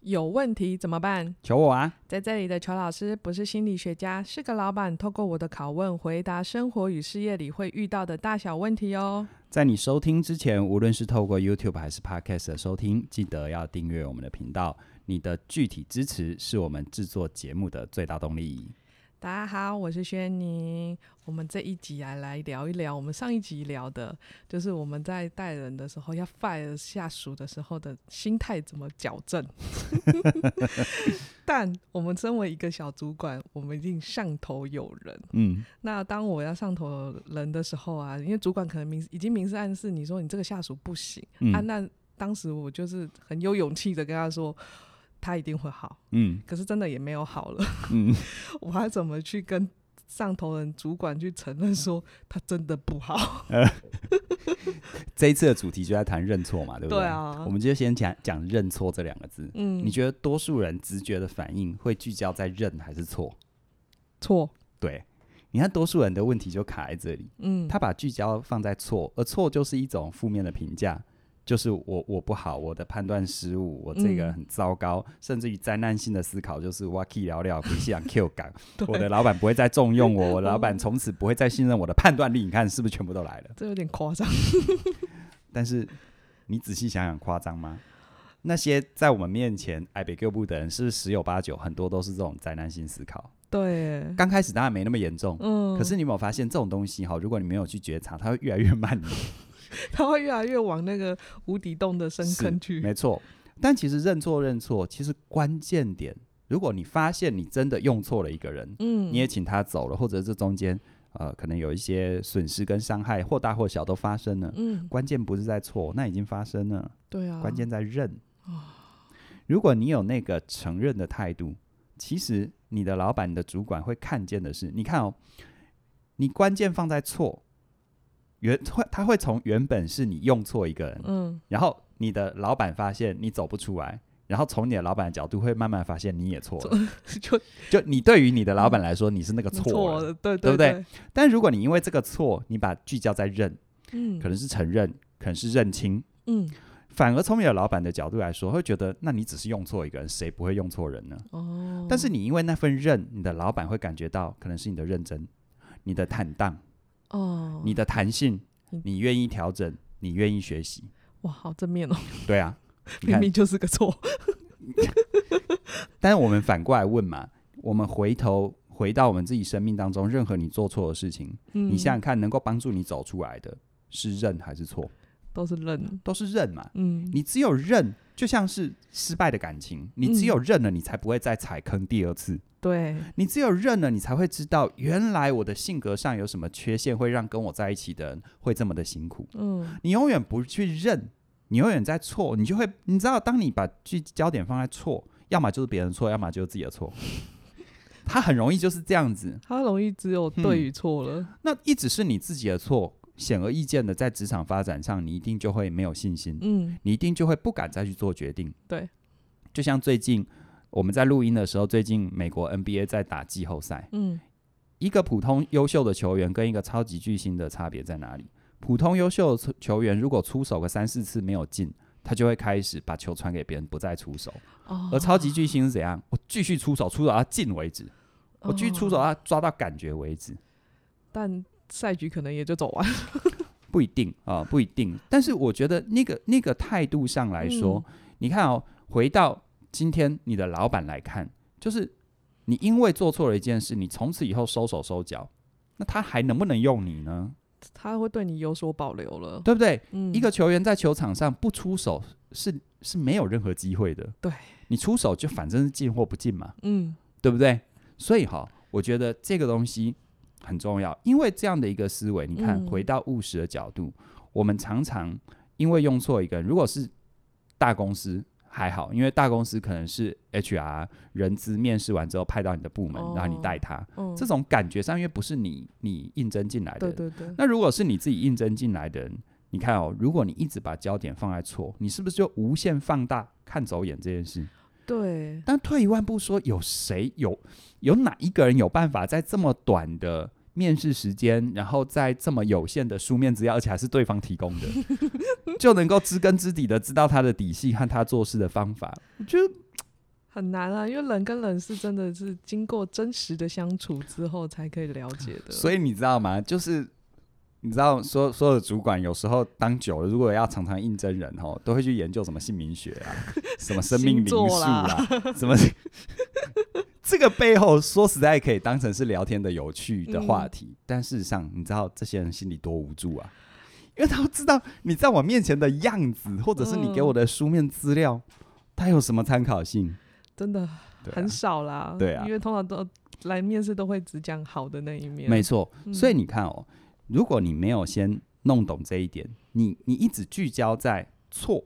有问题怎么办？求我啊！在这里的裘老师不是心理学家，是个老板。透过我的拷问，回答生活与事业里会遇到的大小问题哦。在你收听之前，无论是透过 YouTube 还是 Podcast 的收听，记得要订阅我们的频道。你的具体支持是我们制作节目的最大动力。大家好，我是轩宁。我们这一集啊来聊一聊，我们上一集聊的，就是我们在带人的时候要 fire 下属的时候的心态怎么矫正。但我们身为一个小主管，我们一定上头有人。嗯，那当我要上头人的时候啊，因为主管可能明已经明示暗示你说你这个下属不行、嗯、啊，那当时我就是很有勇气的跟他说。他一定会好，嗯，可是真的也没有好了，嗯，我还怎么去跟上头人主管去承认说他真的不好？呃、这一次的主题就在谈认错嘛，对不对？对啊，我们就先讲讲认错这两个字。嗯，你觉得多数人直觉的反应会聚焦在认还是错？错。对，你看多数人的问题就卡在这里，嗯，他把聚焦放在错，而错就是一种负面的评价。就是我我不好，我的判断失误，我这个人很糟糕，嗯、甚至于灾难性的思考，就是我可以聊聊，不想 Q 岗，我的老板不会再重用我，我的老板从此不会再信任我的判断力，你看是不是全部都来了？这有点夸张。但是你仔细想想，夸张吗？那些在我们面前爱被 Q 不的人，是不是十有八九很多都是这种灾难性思考？对，刚开始当然没那么严重，嗯，可是你有没有发现这种东西哈？如果你没有去觉察，它会越来越慢。他会越来越往那个无底洞的深坑去。没错，但其实认错认错，其实关键点，如果你发现你真的用错了一个人，嗯，你也请他走了，或者这中间呃可能有一些损失跟伤害，或大或小都发生了，嗯，关键不是在错，那已经发生了，对啊，关键在认。如果你有那个承认的态度，其实你的老板、你的主管会看见的是，你看哦，你关键放在错。原会他会从原本是你用错一个人，嗯，然后你的老板发现你走不出来，然后从你的老板的角度会慢慢发现你也错了，就就你对于你的老板来说，你是那个错了，对对不对？但如果你因为这个错，你把聚焦在认，嗯，可能是承认，可能是认清，嗯，反而从你的老板的角度来说，会觉得那你只是用错一个人，谁不会用错人呢？哦，但是你因为那份认，你的老板会感觉到可能是你的认真，你的坦荡。哦，你的弹性，你愿意调整，你愿意学习，哇，好正面哦。对啊，明明就是个错。但是我们反过来问嘛，我们回头回到我们自己生命当中，任何你做错的事情，嗯、你想想看，能够帮助你走出来的是认还是错？都是认，都是认嘛。嗯，你只有认，就像是失败的感情，你只有认了，你才不会再踩坑第二次。对，你只有认了，你才会知道原来我的性格上有什么缺陷，会让跟我在一起的人会这么的辛苦。嗯，你永远不去认，你永远在错，你就会，你知道，当你把聚焦点放在错，要么就是别人错，要么就是自己的错。他很容易就是这样子，他容易只有对与错了。嗯，那一直是你自己的错，显而易见的，在职场发展上，你一定就会没有信心。嗯，你一定就会不敢再去做决定。对，就像最近。我们在录音的时候，最近美国 NBA 在打季后赛。嗯，一个普通优秀的球员跟一个超级巨星的差别在哪里？普通优秀的球员如果出手个三四次没有进，他就会开始把球传给别人，不再出手。哦，而超级巨星是怎样？我继续出手，出手到进为止。我继续出手到抓到感觉为止。但赛局可能也就走完。不一定啊，不一定。但是我觉得那个那个态度上来说，嗯，你看哦，回到。今天你的老板来看，就是你因为做错了一件事，你从此以后收手收脚，那他还能不能用你呢？他会对你有所保留了，对不对？嗯，一个球员在球场上不出手是是没有任何机会的。对，你出手就反正是进或不进嘛，嗯，对不对？所以哈，我觉得这个东西很重要，因为这样的一个思维，你看，回到务实的角度，嗯，我们常常因为用错一个人，如果是大公司。还好，因为大公司可能是 HR 人资面试完之后派到你的部门，然后你带他，这种感觉上因为不是你你应征进来的，对对对。那如果是你自己应征进来的人，你看哦，如果你一直把焦点放在错，你是不是就无限放大看走眼这件事？对。但退一万步说，有谁有有哪一个人有办法在这么短的面试时间，然后在这么有限的书面资料，而且还是对方提供的，就能够知根知底的知道他的底细和他做事的方法。我觉得很难啊，因为人跟人是真的是经过真实的相处之后才可以了解的。所以你知道吗？就是你知道，所所有的主管有时候当久了，如果要常常应征人哦，都会去研究什么姓名学啊，什么生命灵数啊，什么 这个背后说实在可以当成是聊天的有趣的话题，嗯、但事实上，你知道这些人心里多无助啊，因为他们知道你在我面前的样子，或者是你给我的书面资料，他、嗯、有什么参考性？真的很少啦，对啊，因为通常都来面试都会只讲好的那一面。没错，所以你看哦，如果你没有先弄懂这一点，你你一直聚焦在错，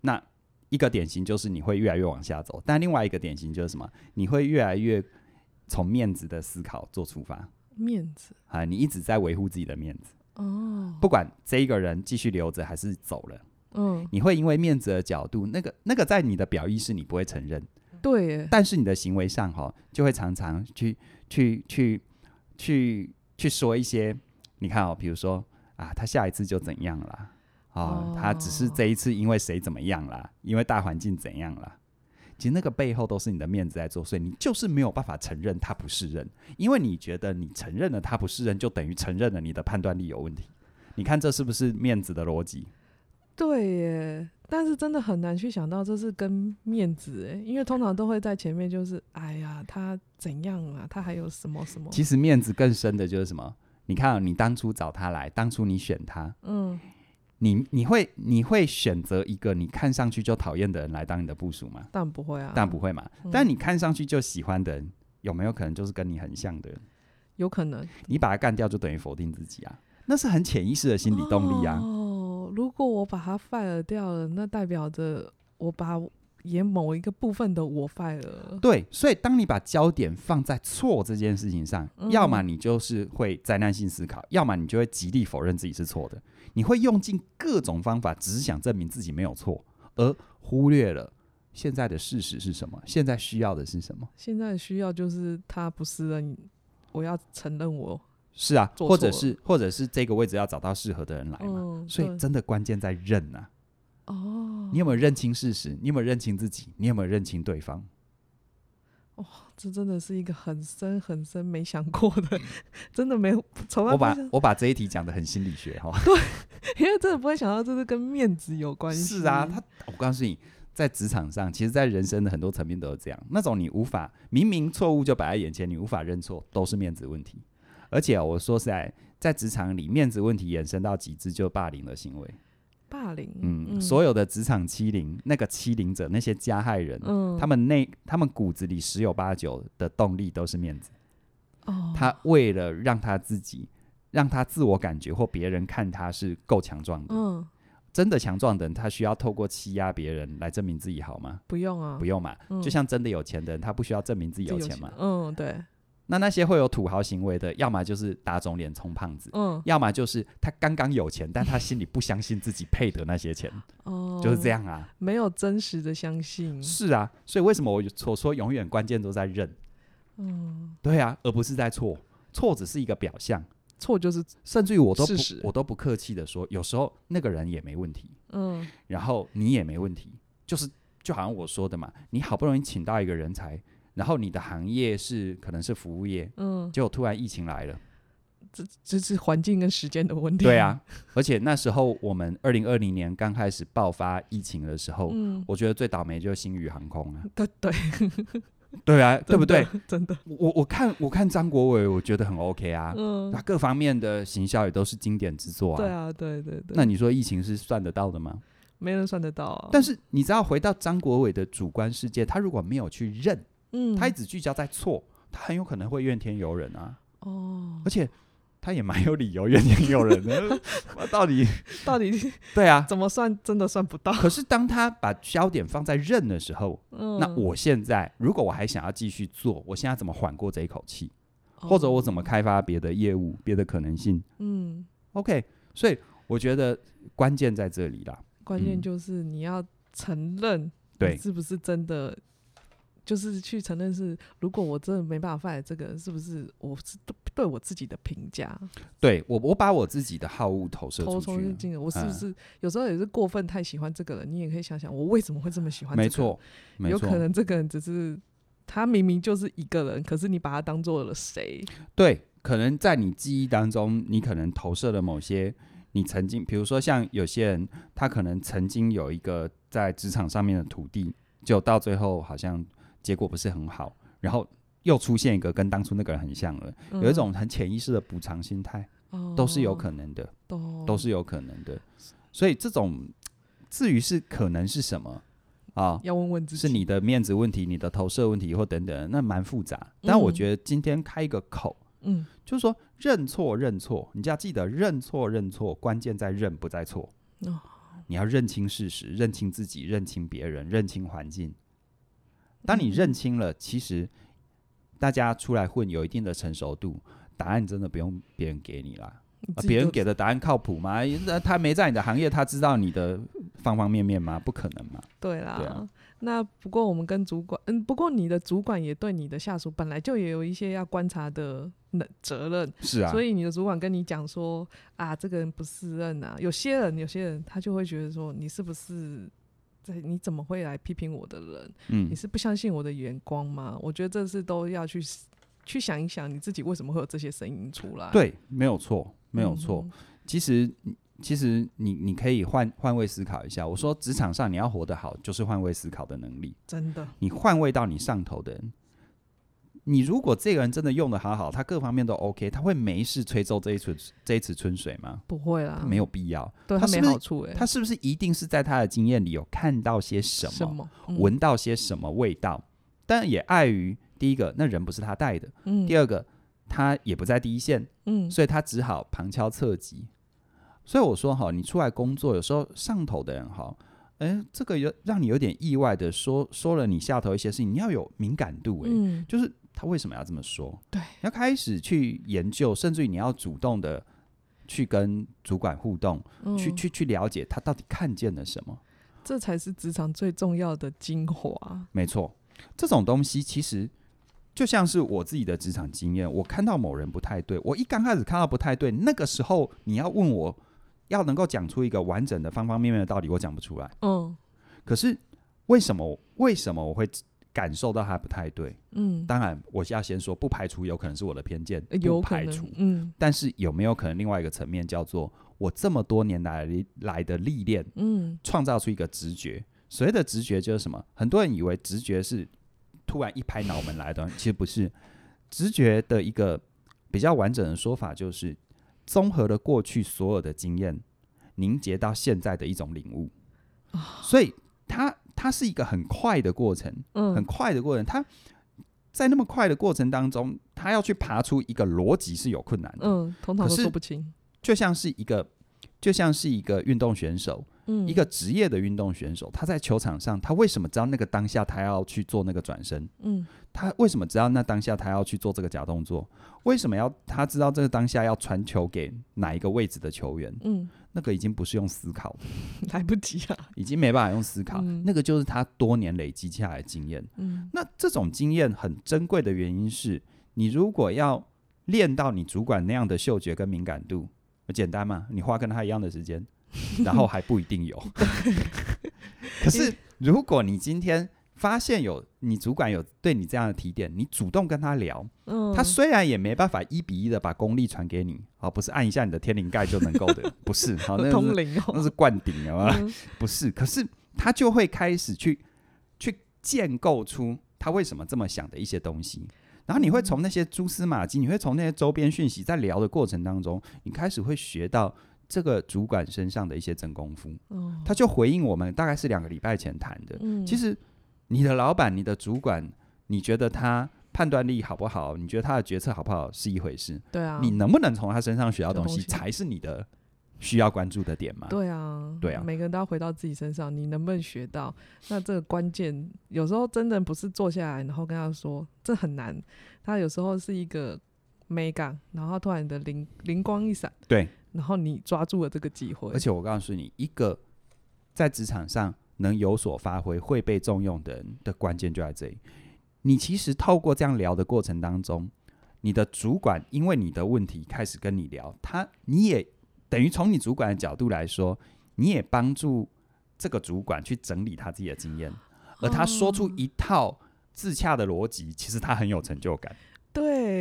那一个典型就是你会越来越往下走。但另外一个典型就是什么？你会越来越从面子的思考做出发。面子啊，你一直在维护自己的面子哦，不管这一个人继续留着还是走了，嗯，你会因为面子的角度，那个那个在你的表意识你不会承认。对，但是你的行为上哈，就会常常去去去去去说一些，你看哦，比如说啊，他下一次就怎样了，哦，哦，他只是这一次因为谁怎么样了，因为大环境怎样了，其实那个背后都是你的面子在作祟，你就是没有办法承认他不是人，因为你觉得你承认了他不是人，就等于承认了你的判断力有问题，你看这是不是面子的逻辑？对耶。但是真的很难去想到这是跟面子哎，因为通常都会在前面就是哎呀，他怎样啊，他还有什么什么。其实面子更深的就是什么？你看，你当初找他来，当初你选他，嗯，你你会你会选择一个你看上去就讨厌的人来当你的部署吗？当然不会啊，当然不会嘛。嗯、但你看上去就喜欢的人，有没有可能就是跟你很像的人？有可能。你把他干掉，就等于否定自己啊，那是很潜意识的心理动力啊。哦如果我把它 fire 掉了，那代表着我把演某一个部分的我 fire 了。对，所以当你把焦点放在错这件事情上，嗯、要么你就是会灾难性思考，要么你就会极力否认自己是错的。你会用尽各种方法，只是想证明自己没有错，而忽略了现在的事实是什么，现在需要的是什么？现在需要就是他不是人，我要承认我。是啊，或者是或者是这个位置要找到适合的人来嘛，嗯、所以真的关键在认啊。哦，你有没有认清事实？你有没有认清自己？你有没有认清对方？哦，这真的是一个很深很深没想过的，真的没有从来。我把我把这一题讲的很心理学哈。对，因为真的不会想到这是跟面子有关系。是啊，他我告诉你，在职场上，其实，在人生的很多层面都是这样。那种你无法明明错误就摆在眼前，你无法认错，都是面子问题。而且我说实在，在职场里，面子问题延伸到极致，就霸凌的行为。霸凌，嗯，嗯所有的职场欺凌，那个欺凌者，那些加害人，嗯，他们内，他们骨子里十有八九的动力都是面子。哦，他为了让他自己，让他自我感觉或别人看他是够强壮的。嗯，真的强壮的人，他需要透过欺压别人来证明自己好吗？不用啊，不用嘛。嗯，就像真的有钱的人，他不需要证明自己有钱嘛。嗯，对。那那些会有土豪行为的，要么就是打肿脸充胖子，嗯，要么就是他刚刚有钱，但他心里不相信自己配得那些钱，哦，就是这样啊，没有真实的相信。是啊，所以为什么我所说永远关键都在认，嗯，对啊，而不是在错，错只是一个表象，错就是甚至于我都不我都不客气的说，有时候那个人也没问题，嗯，然后你也没问题，就是就好像我说的嘛，你好不容易请到一个人才。然后你的行业是可能是服务业，嗯，结果突然疫情来了，这这是环境跟时间的问题。对啊，而且那时候我们二零二零年刚开始爆发疫情的时候，嗯，我觉得最倒霉就是星宇航空啊。对对对啊，对不对？真的，我我看我看张国伟，我觉得很 OK 啊，嗯，那各方面的行销也都是经典之作啊。对啊，对对对。那你说疫情是算得到的吗？没人算得到啊。但是你知道，回到张国伟的主观世界，他如果没有去认。嗯，他一直聚焦在错，他很有可能会怨天尤人啊。哦，而且他也蛮有理由怨天尤人的。到底 到底对啊？怎么算真的算不到？可是当他把焦点放在认的时候，嗯，那我现在如果我还想要继续做，我现在怎么缓过这一口气？哦，或者我怎么开发别的业务、别的可能性？嗯，OK。所以我觉得关键在这里啦。关键就是你要承认，对，是不是真的？就是去承认是，如果我真的没办法 fire 这个，是不是我是对我自己的评价。对我，我把我自己的好恶投射出去。我是不是、嗯、有时候也是过分太喜欢这个人？你也可以想想，我为什么会这么喜欢？没错，没错，有可能这个人只是他明明就是一个人，可是你把他当做了谁？对，可能在你记忆当中，你可能投射了某些你曾经，比如说像有些人，他可能曾经有一个在职场上面的土地，就到最后好像结果不是很好，然后。又出现一个跟当初那个人很像了，嗯、有一种很潜意识的补偿心态，哦，都是有可能的，都都是有可能的。所以这种至于是可能是什么啊？要问问自己，是你的面子问题、你的投射问题或等等，那蛮复杂。但我觉得今天开一个口，嗯，就是说认错认错，你就要记得认错认错，关键在认不在错。哦，你要认清事实，认清自己，认清别人，认清环境。当你认清了，其实。大家出来混有一定的成熟度，答案真的不用别人给你啦。别、啊、人给的答案靠谱吗？那他没在你的行业，他知道你的方方面面吗？不可能嘛。对啦。那不过我们跟主管，嗯，不过你的主管也对你的下属本来就也有一些要观察的责任。是啊。所以你的主管跟你讲说啊，这个人不适任啊。有些人，有些人他就会觉得说，你是不是？你怎么会来批评我的人？嗯，你是不相信我的眼光吗？我觉得这是都要去去想一想，你自己为什么会有这些声音出来？对，没有错，没有错。嗯、其实，其实你你可以换换位思考一下。我说，职场上你要活得好，就是换位思考的能力。真的，你换位到你上头的人。你如果这个人真的用的好好，他各方面都 OK，他会没事吹奏这一池这一池春水吗？不会啦，他没有必要。对他，没好处哎，他是不是一定是在他的经验里有看到些什么，什么嗯、闻到些什么味道？但也碍于第一个，那人不是他带的；嗯、第二个，他也不在第一线，嗯，所以他只好旁敲侧击。所以我说哈，你出来工作，有时候上头的人哈，哎，这个有让你有点意外的说说了你下头一些事情，你要有敏感度哎，嗯、就是。他为什么要这么说？对，要开始去研究，甚至于你要主动的去跟主管互动，嗯、去去去了解他到底看见了什么。这才是职场最重要的精华。没错，这种东西其实就像是我自己的职场经验。我看到某人不太对，我一刚开始看到不太对，那个时候你要问我要能够讲出一个完整的方方面面的道理，我讲不出来。嗯，可是为什么？为什么我会？感受到他不太对，嗯，当然我要先说，不排除有可能是我的偏见，不排除，嗯，但是有没有可能另外一个层面叫做我这么多年来来的历练，嗯，创造出一个直觉，所谓的直觉就是什么？很多人以为直觉是突然一拍脑门来的，其实不是，直觉的一个比较完整的说法就是综合了过去所有的经验，凝结到现在的一种领悟，所以他。它是一个很快的过程，嗯，很快的过程。它在那么快的过程当中，他要去爬出一个逻辑是有困难的，嗯，通常都说不清。就像是一个，就像是一个运动选手，嗯，一个职业的运动选手，他在球场上，他为什么知道那个当下他要去做那个转身？嗯，他为什么知道那当下他要去做这个假动作？为什么要他知道这个当下要传球给哪一个位置的球员？嗯。那个已经不是用思考，来不及啊，已经没办法用思考。嗯、那个就是他多年累积下来的经验。嗯，那这种经验很珍贵的原因是，你如果要练到你主管那样的嗅觉跟敏感度，简单嘛？你花跟他一样的时间，然后还不一定有。可是如果你今天发现有你主管有对你这样的提点，你主动跟他聊，嗯，他虽然也没办法一比一的把功力传给你，啊，不是按一下你的天灵盖就能够的，不是，好，那是通灵哦，那是灌顶啊，嗯、不是，可是他就会开始去去建构出他为什么这么想的一些东西，然后你会从那些蛛丝马迹，你会从那些周边讯息，在聊的过程当中，你开始会学到这个主管身上的一些真功夫，哦，他就回应我们，大概是两个礼拜前谈的，嗯，其实。你的老板、你的主管，你觉得他判断力好不好？你觉得他的决策好不好是一回事。对啊，你能不能从他身上学到东西，才是你的需要关注的点嘛？对啊，对啊，每个人都要回到自己身上，你能不能学到？那这个关键有时候真的不是坐下来，然后跟他说，这很难。他有时候是一个美感，然后突然的灵灵光一闪，对，然后你抓住了这个机会。而且我告诉你，一个在职场上。能有所发挥、会被重用的人的关键就在这里。你其实透过这样聊的过程当中，你的主管因为你的问题开始跟你聊，他你也等于从你主管的角度来说，你也帮助这个主管去整理他自己的经验，而他说出一套自洽的逻辑，其实他很有成就感。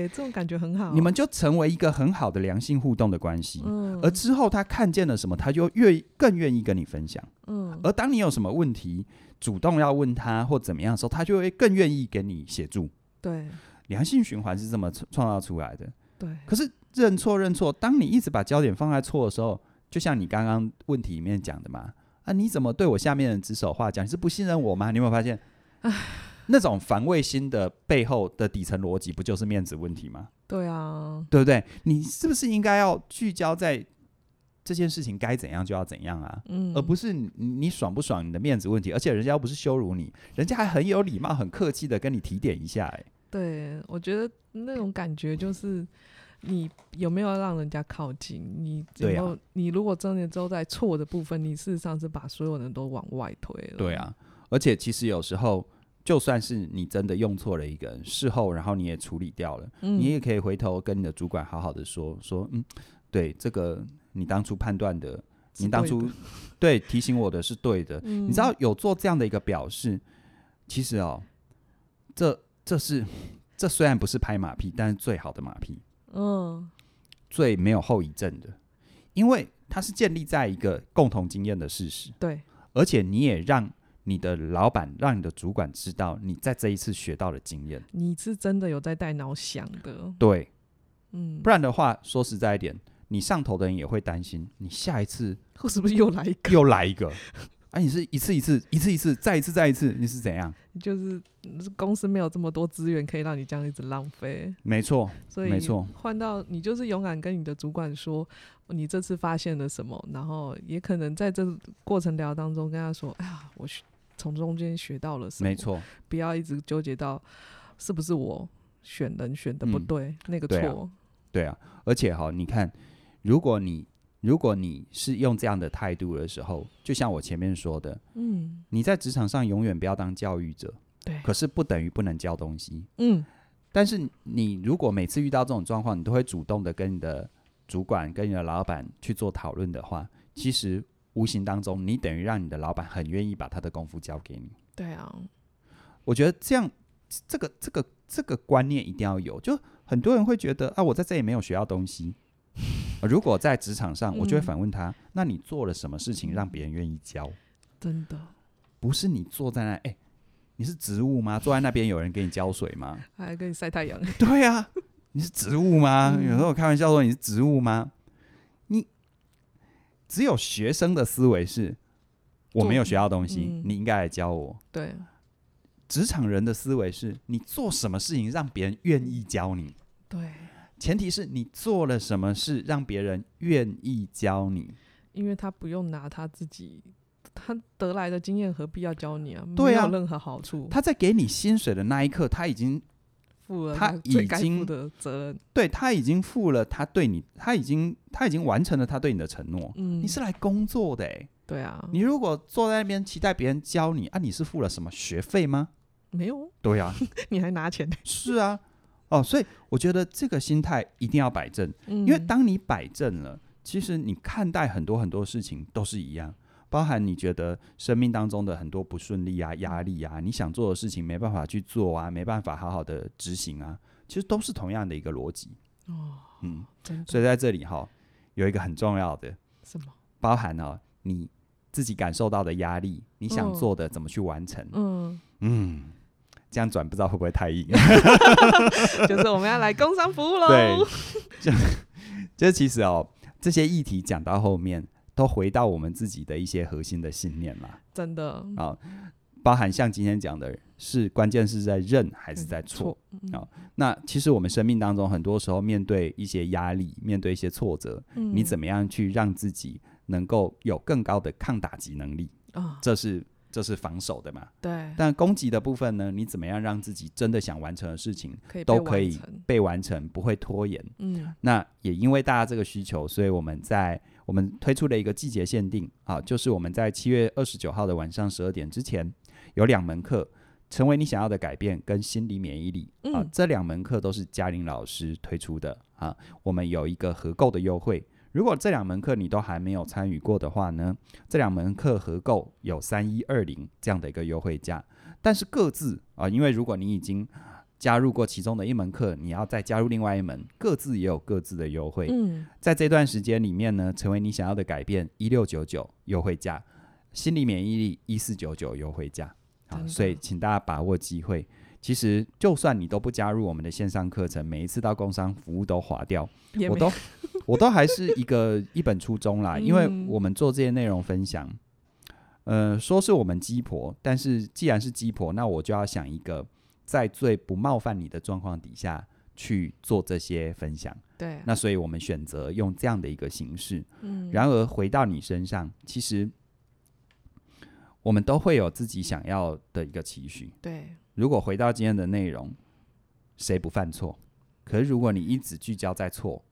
对，这种感觉很好。你们就成为一个很好的良性互动的关系。嗯，而之后他看见了什么，他就越更愿意跟你分享。嗯，而当你有什么问题，主动要问他或怎么样的时候，他就会更愿意给你协助。对，良性循环是这么创造出来的。对，可是认错认错，当你一直把焦点放在错的时候，就像你刚刚问题里面讲的嘛，啊，你怎么对我下面人指手画脚？你是不信任我吗？你有没有发现？唉。那种防卫心的背后的底层逻辑，不就是面子问题吗？对啊，对不对？你是不是应该要聚焦在这件事情该怎样就要怎样啊？嗯，而不是你，你爽不爽你的面子问题，而且人家又不是羞辱你，人家还很有礼貌、很客气的跟你提点一下。哎，对，我觉得那种感觉就是你有没有让人家靠近？你有没有？你如果真的都在错的部分，你事实上是把所有人都往外推了。对啊，而且其实有时候。就算是你真的用错了一个人，事后然后你也处理掉了，嗯、你也可以回头跟你的主管好好的说说，嗯，对，这个你当初判断的，你当初对 提醒我的是对的，嗯、你知道有做这样的一个表示，其实哦，这这是这虽然不是拍马屁，但是最好的马屁，嗯，最没有后遗症的，因为它是建立在一个共同经验的事实，对，而且你也让。你的老板让你的主管知道你在这一次学到的经验，你是真的有在带脑想的，对，嗯，不然的话，说实在一点，你上头的人也会担心，你下一次或 是不是又来一个，又来一个，啊，你是一次一次，一次一次，再一次再一次，你是怎样？就是公司没有这么多资源可以让你这样一直浪费，没错，所以没错，换到你就是勇敢跟你的主管说，你这次发现了什么，然后也可能在这过程聊当中跟他说，哎呀，我从中间学到了什么？没错，不要一直纠结到是不是我选人选的不对，嗯、那个错。对啊，对啊，而且哈，你看，如果你如果你是用这样的态度的时候，就像我前面说的，嗯，你在职场上永远不要当教育者，对，可是不等于不能教东西，嗯。但是你如果每次遇到这种状况，你都会主动的跟你的主管、跟你的老板去做讨论的话，其实。无形当中，你等于让你的老板很愿意把他的功夫交给你。对啊，我觉得这样，这个这个这个观念一定要有。就很多人会觉得啊，我在这里没有学到东西。如果在职场上，我就会反问他：嗯、那你做了什么事情让别人愿意教？真的不是你坐在那，哎、欸，你是植物吗？坐在那边有人给你浇水吗？还给你晒太阳？对啊，你是植物吗？嗯、有时候我开玩笑说你是植物吗？只有学生的思维是，我没有学到东西，嗯、你应该来教我。对，职场人的思维是你做什么事情让别人愿意教你。对，前提是你做了什么事让别人愿意教你，因为他不用拿他自己他得来的经验，何必要教你啊？对啊，没有任何好处。他在给你薪水的那一刻，他已经。负了他已经的责任，对，他已经负了他对你，他已经他已经完成了他对你的承诺。嗯，你是来工作的哎，对啊，你如果坐在那边期待别人教你啊，你是付了什么学费吗？没有，对啊，你还拿钱？是啊，哦，所以我觉得这个心态一定要摆正，因为当你摆正了，其实你看待很多很多事情都是一样。包含你觉得生命当中的很多不顺利啊、压力啊，你想做的事情没办法去做啊，没办法好好的执行啊，其实都是同样的一个逻辑。哦，嗯，所以在这里哈，有一个很重要的什么？包含哦，你自己感受到的压力，你想做的怎么去完成？嗯嗯，这样转不知道会不会太硬？就是我们要来工商服务喽。对，就就其实哦，这些议题讲到后面。都回到我们自己的一些核心的信念嘛，真的啊，包含像今天讲的是关键是在认还是在错啊？那其实我们生命当中很多时候面对一些压力，面对一些挫折，嗯、你怎么样去让自己能够有更高的抗打击能力啊？这是这是防守的嘛？对。但攻击的部分呢？你怎么样让自己真的想完成的事情都可以被完成，不会拖延？嗯。那也因为大家这个需求，所以我们在。我们推出了一个季节限定啊，就是我们在七月二十九号的晚上十二点之前，有两门课，成为你想要的改变跟心理免疫力、嗯、啊，这两门课都是嘉玲老师推出的啊。我们有一个合购的优惠，如果这两门课你都还没有参与过的话呢，这两门课合购有三一二零这样的一个优惠价。但是各自啊，因为如果你已经加入过其中的一门课，你要再加入另外一门，各自也有各自的优惠。嗯，在这段时间里面呢，成为你想要的改变，一六九九优惠价，心理免疫力一四九九优惠价。啊，所以请大家把握机会。其实，就算你都不加入我们的线上课程，每一次到工商服务都划掉，我都 我都还是一个一本初衷啦。因为我们做这些内容分享，呃，说是我们鸡婆，但是既然是鸡婆，那我就要想一个在最不冒犯你的状况底下去做这些分享。对，那所以我们选择用这样的一个形式。嗯，然而回到你身上，其实。我们都会有自己想要的一个期许。对，如果回到今天的内容，谁不犯错？可是如果你一直聚焦在错，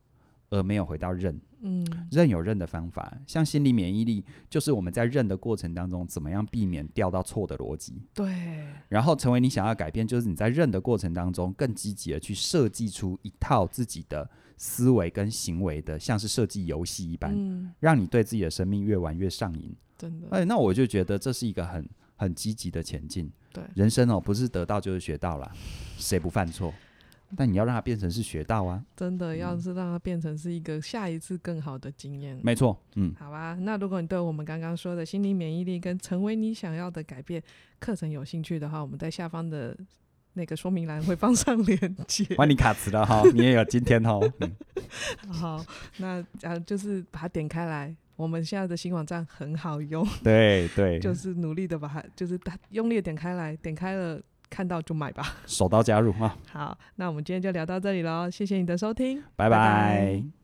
而没有回到认，嗯，认有认的方法，像心理免疫力，就是我们在认的过程当中，怎么样避免掉到错的逻辑。对。然后成为你想要改变，就是你在认的过程当中，更积极的去设计出一套自己的思维跟行为的，像是设计游戏一般，嗯，让你对自己的生命越玩越上瘾。真的，哎，那我就觉得这是一个很很积极的前进。对，人生哦，不是得到就是学到了，谁不犯错？但你要让它变成是学到啊。真的，要是让它变成是一个下一次更好的经验。没错，嗯，好吧。那如果你对我们刚刚说的心理免疫力跟成为你想要的改变课程有兴趣的话，我们在下方的那个说明栏会放上链接。欢迎你卡词了哈，你也有今天哦。嗯、好，那啊，就是把它点开来。我们现在的新网站很好用，对对，就是努力的把它，就是它用力的点开来，点开了看到就买吧，手刀加入啊。好，那我们今天就聊到这里喽，谢谢你的收听，拜拜。拜拜。